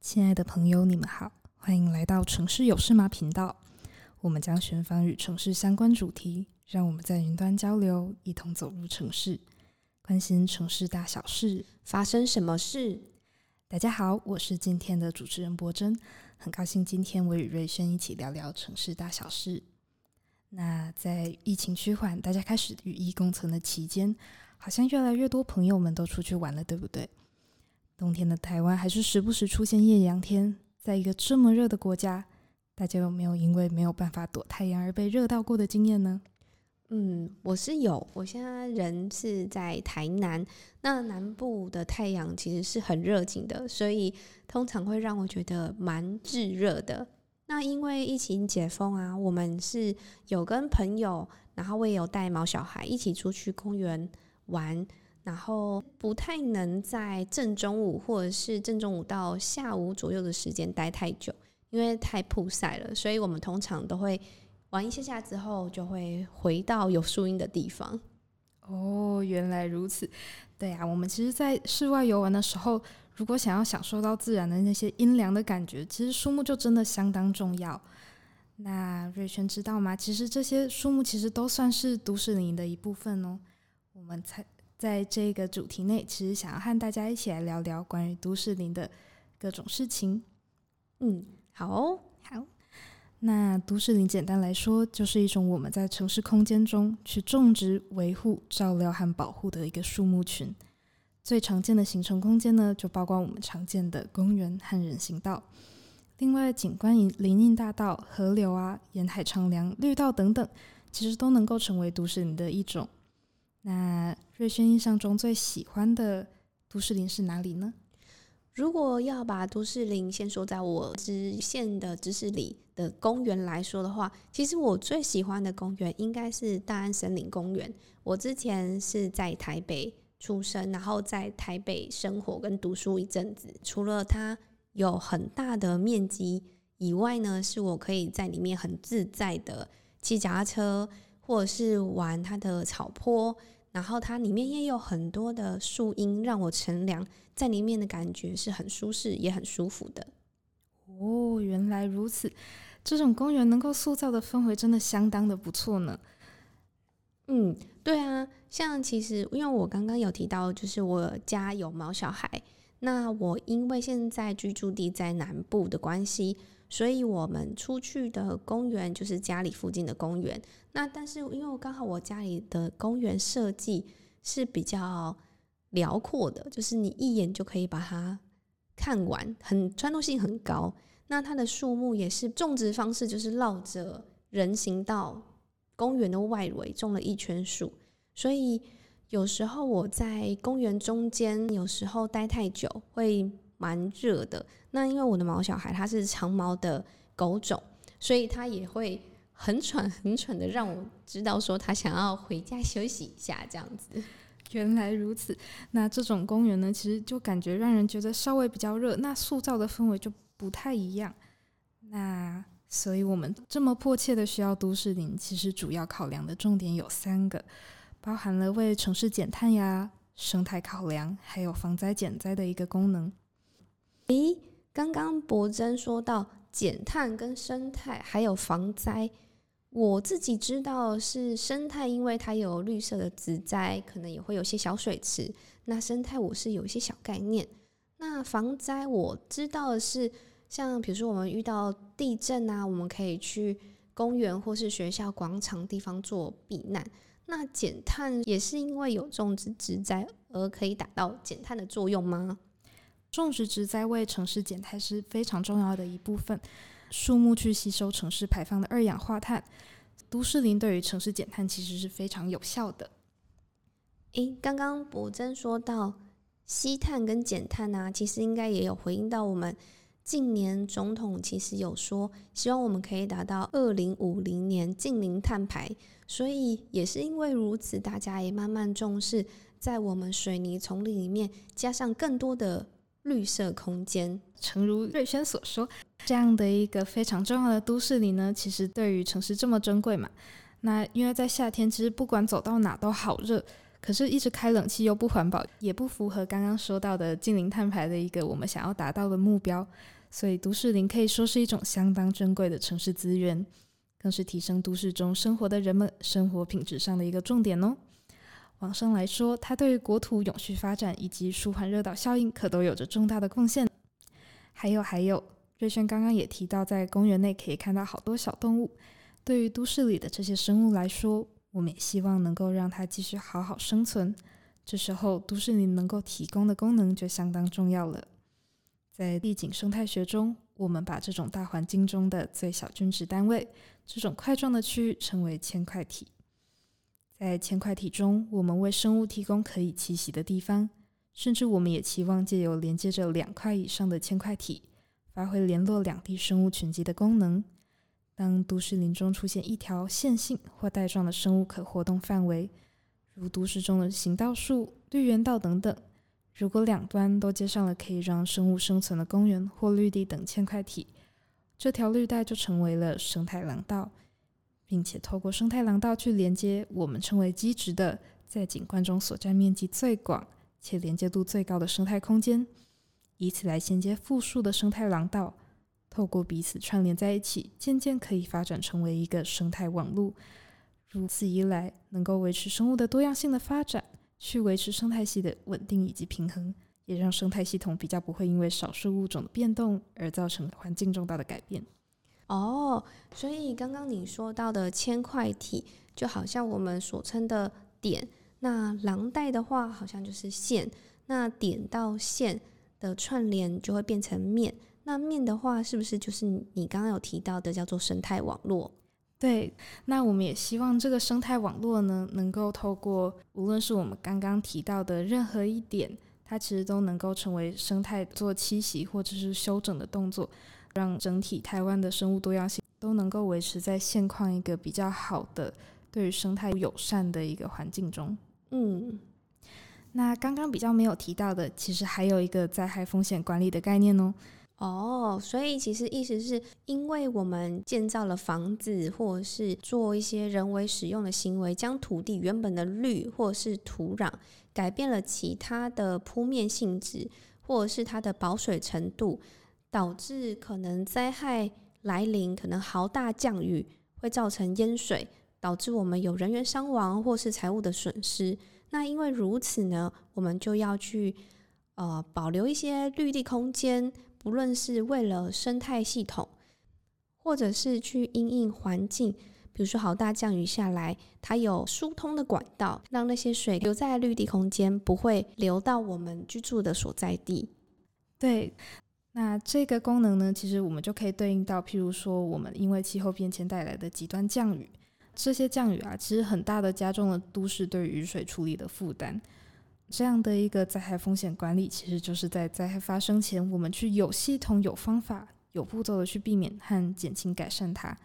亲爱的朋友，你们好，欢迎来到城市有事吗频道。我们将寻访与城市相关主题，让我们在云端交流，一同走入城市，关心城市大小事，发生什么事？大家好，我是今天的主持人柏真，很高兴今天我与瑞轩一起聊聊城市大小事。那在疫情趋缓，大家开始与疫共存的期间，好像越来越多朋友们都出去玩了，对不对？冬天的台湾还是时不时出现艳阳天，在一个这么热的国家，大家有没有因为没有办法躲太阳而被热到过的经验呢？嗯，我是有。我现在人是在台南，那南部的太阳其实是很热情的，所以通常会让我觉得蛮炙热的。那因为疫情解封啊，我们是有跟朋友，然后我也有带毛小孩一起出去公园玩。然后不太能在正中午或者是正中午到下午左右的时间待太久，因为太曝晒了，所以我们通常都会玩一下下之后就会回到有树荫的地方。哦，原来如此。对啊，我们其实，在室外游玩的时候，如果想要享受到自然的那些阴凉的感觉，其实树木就真的相当重要。那瑞轩知道吗？其实这些树木其实都算是都市林的一部分哦。我们才。在这个主题内，其实想要和大家一起来聊聊关于都市林的各种事情。嗯，好哦，好。那都市林简单来说，就是一种我们在城市空间中去种植、维护、照料和保护的一个树木群。最常见的形成空间呢，就包括我们常见的公园和人行道。另外，景观林荫大道、河流啊、沿海长廊、绿道等等，其实都能够成为都市林的一种。那瑞轩印象中最喜欢的都市林是哪里呢？如果要把都市林先说在我知县的知识里的公园来说的话，其实我最喜欢的公园应该是大安森林公园。我之前是在台北出生，然后在台北生活跟读书一阵子。除了它有很大的面积以外呢，是我可以在里面很自在的骑脚踏车，或者是玩它的草坡。然后它里面也有很多的树荫，让我乘凉，在里面的感觉是很舒适，也很舒服的。哦，原来如此，这种公园能够塑造的氛围真的相当的不错呢。嗯，对啊，像其实因为我刚刚有提到，就是我家有毛小孩，那我因为现在居住地在南部的关系。所以我们出去的公园就是家里附近的公园。那但是因为刚好我家里的公园设计是比较辽阔的，就是你一眼就可以把它看完，很穿透性很高。那它的树木也是种植方式，就是绕着人行道公园的外围种了一圈树。所以有时候我在公园中间，有时候待太久会。蛮热的，那因为我的毛小孩他是长毛的狗种，所以他也会很喘很喘的，让我知道说他想要回家休息一下这样子。原来如此，那这种公园呢，其实就感觉让人觉得稍微比较热，那塑造的氛围就不太一样。那所以我们这么迫切的需要都市林，其实主要考量的重点有三个，包含了为城市减碳呀、生态考量，还有防灾减灾的一个功能。咦，刚刚柏珍说到减碳跟生态还有防灾，我自己知道是生态，因为它有绿色的植栽，可能也会有些小水池。那生态我是有一些小概念。那防灾我知道的是，像比如说我们遇到地震啊，我们可以去公园或是学校广场地方做避难。那减碳也是因为有种植植栽而可以达到减碳的作用吗？种植植栽为城市减碳是非常重要的一部分，树木去吸收城市排放的二氧化碳，都市林对于城市减碳其实是非常有效的。诶，刚刚博珍说到吸碳跟减碳啊，其实应该也有回应到我们近年总统其实有说，希望我们可以达到二零五零年净零碳排，所以也是因为如此，大家也慢慢重视在我们水泥丛林里面加上更多的。绿色空间。诚如瑞轩所说，这样的一个非常重要的都市里呢，其实对于城市这么珍贵嘛。那因为在夏天，其实不管走到哪都好热，可是一直开冷气又不环保，也不符合刚刚说到的近零碳排的一个我们想要达到的目标。所以都市林可以说是一种相当珍贵的城市资源，更是提升都市中生活的人们生活品质上的一个重点哦。往上来说，它对于国土永续发展以及舒缓热岛效应可都有着重大的贡献。还有还有，瑞轩刚刚也提到，在公园内可以看到好多小动物。对于都市里的这些生物来说，我们也希望能够让它继续好好生存。这时候，都市里能够提供的功能就相当重要了。在地景生态学中，我们把这种大环境中的最小均值单位，这种块状的区域称为铅块体。在铅块体中，我们为生物提供可以栖息的地方，甚至我们也期望借由连接着两块以上的铅块体，发挥联络两地生物群集的功能。当都市林中出现一条线性或带状的生物可活动范围，如都市中的行道树、绿园道等等，如果两端都接上了可以让生物生存的公园或绿地等铅块体，这条绿带就成为了生态廊道，并且透过生态廊道去连接我们称为基质的，在景观中所占面积最广且连接度最高的生态空间，以此来衔接复数的生态廊道。透过彼此串联在一起，渐渐可以发展成为一个生态网络。如此一来，能够维持生物的多样性的发展，去维持生态系的稳定以及平衡，也让生态系统比较不会因为少数物种的变动而造成环境重大的改变。哦，所以刚刚你说到的铅块体，就好像我们所称的点，那廊带的话，好像就是线，那点到线的串联就会变成面。那面的话，是不是就是你刚刚有提到的叫做生态网络？对，那我们也希望这个生态网络呢，能够透过无论是我们刚刚提到的任何一点，它其实都能够成为生态做栖息或者是休整的动作，让整体台湾的生物多样性都能够维持在现况一个比较好的对于生态友善的一个环境中。嗯，那刚刚比较没有提到的，其实还有一个灾害风险管理的概念哦。哦，所以其实意思是因为我们建造了房子，或者是做一些人为使用的行为，将土地原本的绿或者是土壤改变了其他的铺面性质，或者是它的保水程度，导致可能灾害来临，可能豪大降雨会造成淹水，导致我们有人员伤亡或是财物的损失。那因为如此呢，我们就要去呃保留一些绿地空间。不论是为了生态系统，或者是去因应环境，比如说好大降雨下来，它有疏通的管道，让那些水留在绿地空间，不会流到我们居住的所在地。对，那这个功能呢，其实我们就可以对应到，譬如说我们因为气候变迁带来的极端降雨，这些降雨啊，其实很大的加重了都市对雨水处理的负担。这样的一个灾害风险管理，其实就是在灾害发生前，我们去有系统、有方法、有步骤的去避免和减轻、改善它。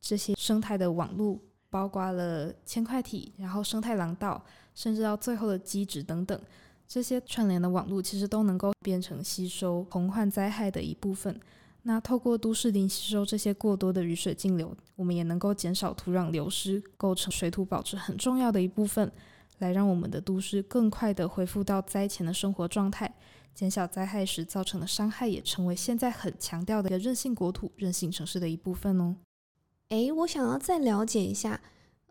这些生态的网络，包括了铅块体，然后生态廊道，甚至到最后的基质等等，这些串联的网络，其实都能够变成吸收洪患灾害的一部分。那透过都市林吸收这些过多的雨水径流，我们也能够减少土壤流失，构成水土保持很重要的一部分。来让我们的都市更快地恢复到灾前的生活状态，减小灾害时造成的伤害，也成为现在很强调的一个韧性国土、韧性城市的一部分哦。诶，我想要再了解一下，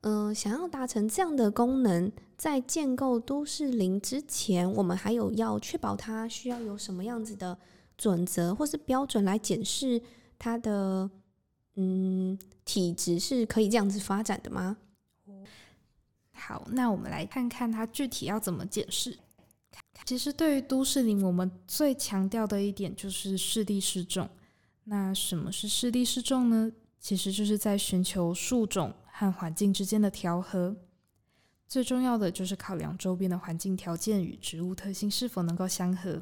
嗯、想要达成这样的功能，在建构都市林之前，我们还有要确保它需要有什么样子的准则或是标准来检视它的，嗯，体质是可以这样子发展的吗？好，那我们来看看它具体要怎么解释。其实，对于都市林，我们最强调的一点就是适地适种。那什么是适地适种呢？其实就是在寻求树种和环境之间的调和。最重要的就是考量周边的环境条件与植物特性是否能够相合，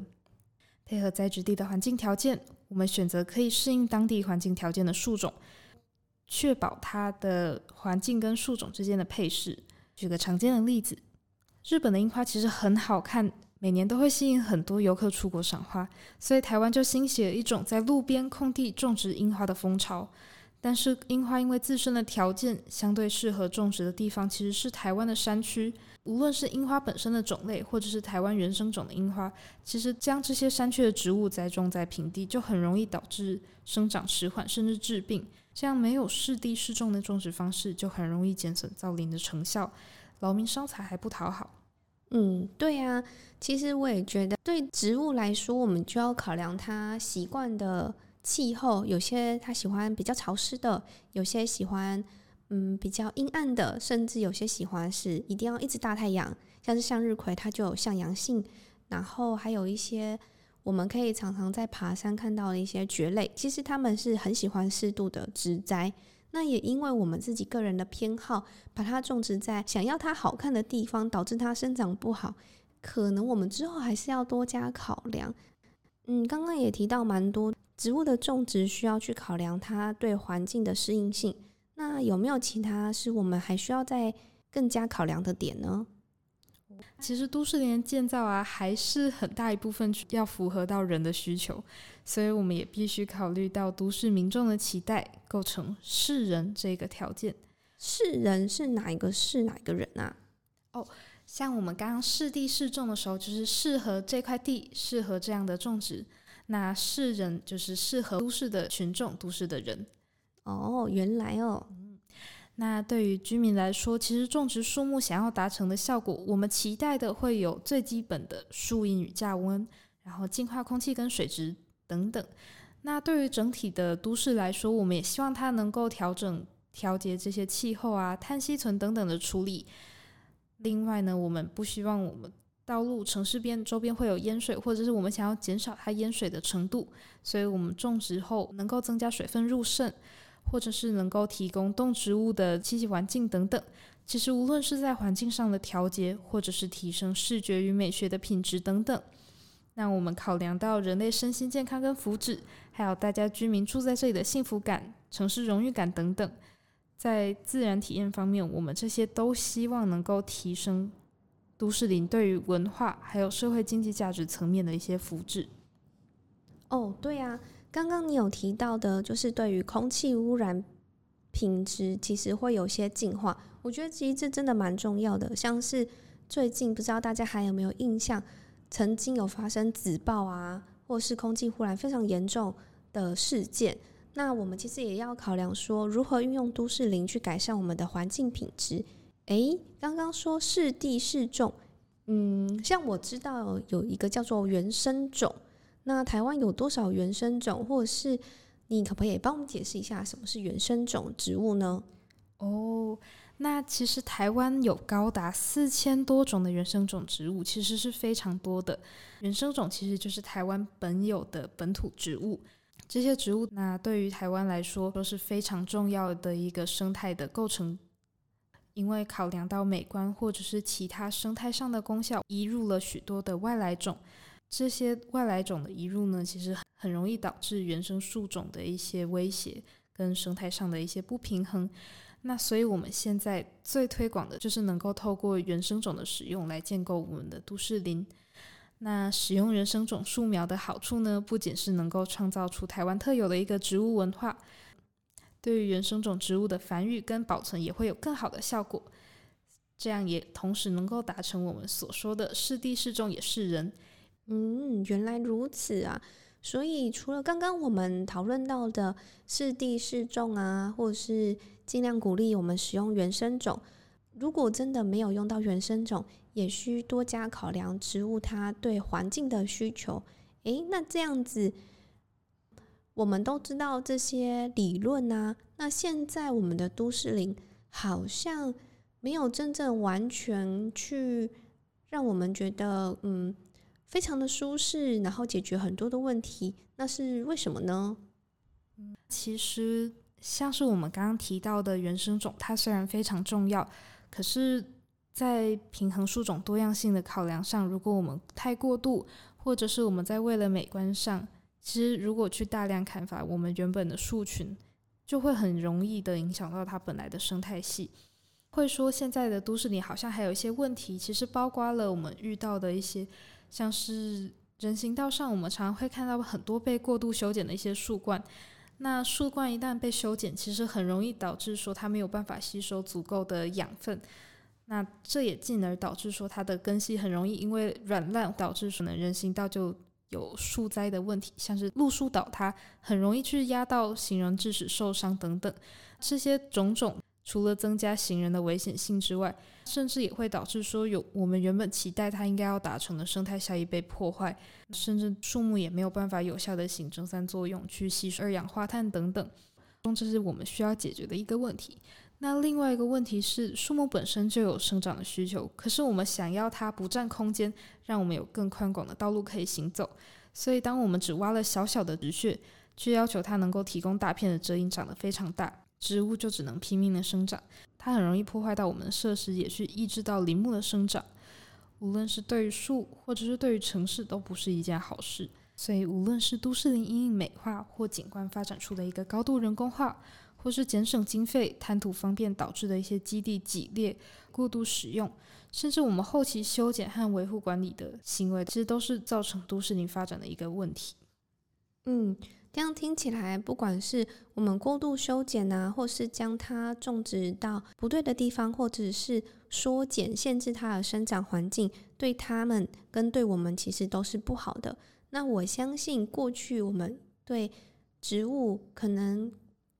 配合栽植地的环境条件，我们选择可以适应当地环境条件的树种，确保它的环境跟树种之间的配适。举个常见的例子，日本的樱花其实很好看，每年都会吸引很多游客出国赏花，所以台湾就兴起了一种在路边空地种植樱花的风潮。但是樱花因为自身的条件相对适合种植的地方其实是台湾的山区，无论是樱花本身的种类，或者是台湾原生种的樱花，其实将这些山区的植物栽种在平地，就很容易导致生长迟缓，甚至致病。这样没有适地适种的种植方式，就很容易减损造林的成效，劳民伤财还不讨好。嗯，对呀，其实我也觉得，对植物来说，我们就要考量它习惯的。气候，有些他喜欢比较潮湿的，有些喜欢嗯比较阴暗的，甚至有些喜欢是一定要一直大太阳，像是向日葵，它就有向阳性。然后还有一些我们可以常常在爬山看到的一些蕨类，其实他们是很喜欢适度的植栽。那也因为我们自己个人的偏好，把它种植在想要它好看的地方，导致它生长不好，可能我们之后还是要多加考量。嗯，刚刚也提到蛮多。植物的种植需要去考量它对环境的适应性。那有没有其他是我们还需要再更加考量的点呢？其实都市林建造啊，还是很大一部分要符合到人的需求，所以我们也必须考虑到都市民众的期待，构成适人这个条件。适人是哪一个是哪一个人啊？哦，像我们刚刚适地适种的时候，就是适合这块地，适合这样的种植。那适人就是适合都市的群众，都市的人。哦，原来哦。嗯，那对于居民来说，其实种植树木想要达成的效果，我们期待的会有最基本的树荫与降温，然后净化空气跟水质等等。那对于整体的都市来说，我们也希望它能够调整、调节这些气候啊、碳吸存等等的处理。另外呢，我们不希望我们。道路、城市边周边会有淹水，或者是我们想要减少它淹水的程度，所以我们种植后能够增加水分入渗，或者是能够提供动植物的栖息环境等等。其实无论是在环境上的调节，或者是提升视觉与美学的品质等等，那我们考量到人类身心健康跟福祉，还有大家居民住在这里的幸福感、城市荣誉感等等，在自然体验方面，我们这些都希望能够提升。都市林对于文化还有社会经济价值层面的一些福祉。哦，对啊，刚刚你有提到的，就是对于空气污染品质，其实会有些净化。我觉得其实这真的蛮重要的。像是最近不知道大家还有没有印象，曾经有发生紫爆啊，或是空气污染非常严重的事件。那我们其实也要考量说，如何运用都市林去改善我们的环境品质。诶，刚刚说适地适种，嗯，像我知道有一个叫做原生种，那台湾有多少原生种，或者是你可不可以帮我们解释一下什么是原生种植物呢？哦，那其实台湾有高达四千多种的原生种植物，其实是非常多的。原生种其实就是台湾本有的本土植物，这些植物那对于台湾来说都是非常重要的一个生态的构成。因为考量到美观或者是其他生态上的功效，移入了许多的外来种。这些外来种的移入呢，其实很容易导致原生树种的一些威胁跟生态上的一些不平衡。那所以我们现在最推广的就是能够透过原生种的使用来建构我们的都市林。那使用原生种树苗的好处呢，不仅是能够创造出台湾特有的一个植物文化。对于原生种植物的繁育跟保存也会有更好的效果，这样也同时能够达成我们所说的适地适种也是人。嗯，原来如此啊！所以除了刚刚我们讨论到的适地适种啊，或者是尽量鼓励我们使用原生种，如果真的没有用到原生种，也需多加考量植物它对环境的需求。诶，那这样子。我们都知道这些理论啊，那现在我们的都市林好像没有真正完全去让我们觉得嗯非常的舒适，然后解决很多的问题，那是为什么呢？其实像是我们刚刚提到的原生种，它虽然非常重要，可是，在平衡树种多样性的考量上，如果我们太过度，或者是我们在为了美观上。其实，如果去大量砍伐我们原本的树群，就会很容易的影响到它本来的生态系。会说现在的都市里好像还有一些问题，其实包括了我们遇到的一些像是人行道上，我们常常会看到很多被过度修剪的一些树冠。那树冠一旦被修剪，其实很容易导致说它没有办法吸收足够的养分。那这也进而导致说它的根系很容易因为软烂，导致可能人行道就有树灾的问题，像是路树倒塌，很容易去压到行人，致使受伤等等。这些种种，除了增加行人的危险性之外，甚至也会导致说有我们原本期待它应该要达成的生态效益被破坏，甚至树木也没有办法有效的行正三作用，去吸收二氧化碳等等。这是我们需要解决的一个问题。那另外一个问题是，树木本身就有生长的需求，可是我们想要它不占空间，让我们有更宽广的道路可以行走。所以，当我们只挖了小小的植穴，却要求它能够提供大片的遮阴，长得非常大。植物就只能拼命的生长，它很容易破坏到我们的设施，也去抑制到林木的生长。无论是对于树，或者是对于城市，都不是一件好事。所以，无论是都市林阴影美化或景观发展出的一个高度人工化，或是减省经费、贪图方便导致的一些基地挤裂、过度使用，甚至我们后期修剪和维护管理的行为，其实都是造成都市林发展的一个问题。嗯。这样听起来，不管是我们过度修剪啊，或是将它种植到不对的地方，或者是缩减、限制它的生长环境，对它们跟对我们其实都是不好的。那我相信，过去我们对植物可能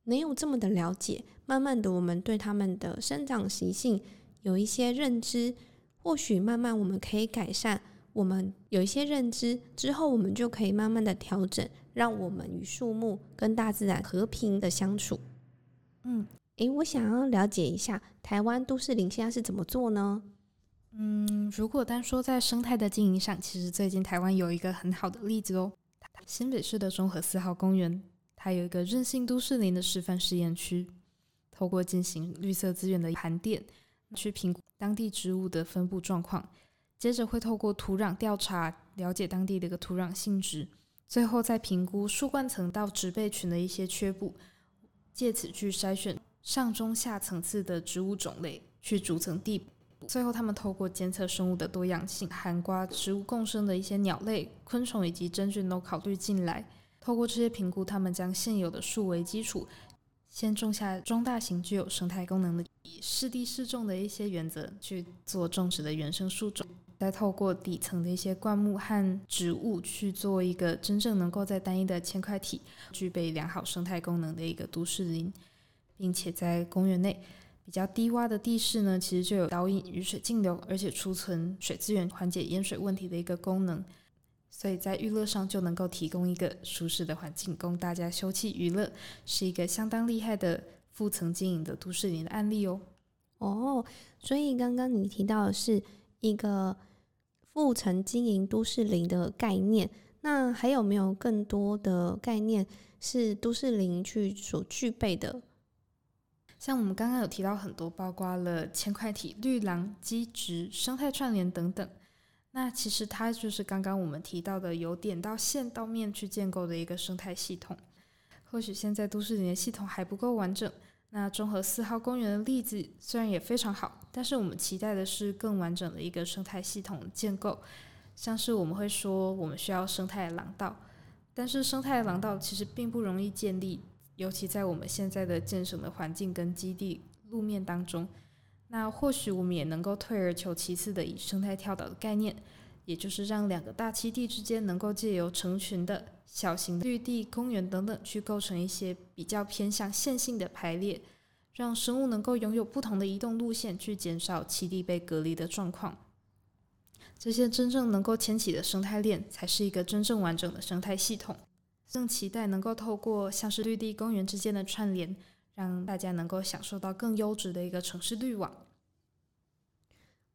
没有这么的了解，慢慢的，我们对它们的生长习性有一些认知，或许慢慢我们可以改善。我们有一些认知之后，我们就可以慢慢的调整。让我们与树木跟大自然和平的相处。嗯，诶，我想要了解一下台湾都市林现在是怎么做呢？嗯，如果单说在生态的经营上，其实最近台湾有一个很好的例子哦。新北市的中和四号公园，它有一个韧性都市林的示范试验区，透过进行绿色资源的盘点，去评估当地植物的分布状况，接着会透过土壤调查，了解当地的一个土壤性质。最后再评估树冠层到植被群的一些缺补，借此去筛选上中下层次的植物种类，去逐层递补。最后，他们透过监测生物的多样性，含瓜植物共生的一些鸟类、昆虫以及真菌都考虑进来。透过这些评估，他们将现有的树为基础，先种下中大型具有生态功能的，以适地适种的一些原则去做种植的原生树种。再透过底层的一些灌木和植物去做一个真正能够在单一的铅块体具备良好生态功能的一个都市林，并且在公园内比较低洼的地势呢，其实就有导引雨水径流，而且储存水资源，缓解淹水问题的一个功能。所以在娱乐上就能够提供一个舒适的环境供大家休憩娱乐，是一个相当厉害的复层经营的都市林的案例哦。哦，所以刚刚你提到的是一个。复层经营都市林的概念，那还有没有更多的概念是都市林去所具备的？像我们刚刚有提到很多，包括了铅块体、绿廊、基植、生态串联等等。那其实它就是刚刚我们提到的由点到线到面去建构的一个生态系统。或许现在都市里的系统还不够完整。那中和四号公园的例子虽然也非常好，但是我们期待的是更完整的一个生态系统建构。像是我们会说，我们需要生态廊道，但是生态廊道其实并不容易建立，尤其在我们现在的建省的环境跟基地路面当中。那或许我们也能够退而求其次的以生态跳岛的概念，也就是让两个大栖地之间能够借由成群的。小型的绿地、公园等等，去构成一些比较偏向线性的排列，让生物能够拥有不同的移动路线，去减少栖地被隔离的状况。这些真正能够牵起的生态链，才是一个真正完整的生态系统。更期待能够透过像是绿地、公园之间的串联，让大家能够享受到更优质的一个城市绿网。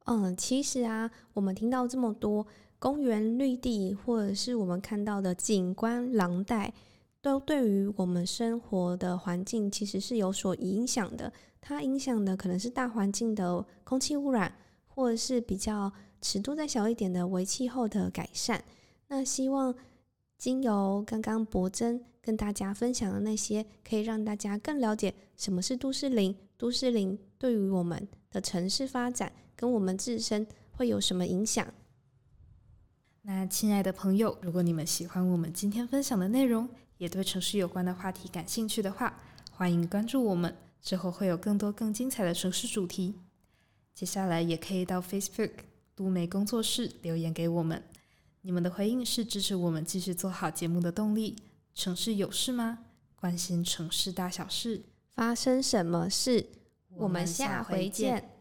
嗯，其实啊，我们听到这么多。公园绿地，或者是我们看到的景观廊带，都对于我们生活的环境其实是有所影响的。它影响的可能是大环境的空气污染，或者是比较尺度再小一点的微气候的改善。那希望经由刚刚柏祯跟大家分享的那些，可以让大家更了解什么是都市林，都市林对于我们的城市发展跟我们自身会有什么影响。那亲爱的朋友，如果你们喜欢我们今天分享的内容，也对城市有关的话题感兴趣的话，欢迎关注我们，之后会有更多更精彩的城市主题。接下来也可以到 Facebook 都媒工作室留言给我们，你们的回应是支持我们继续做好节目的动力。城市有事吗？关心城市大小事，发生什么事？我们下回见。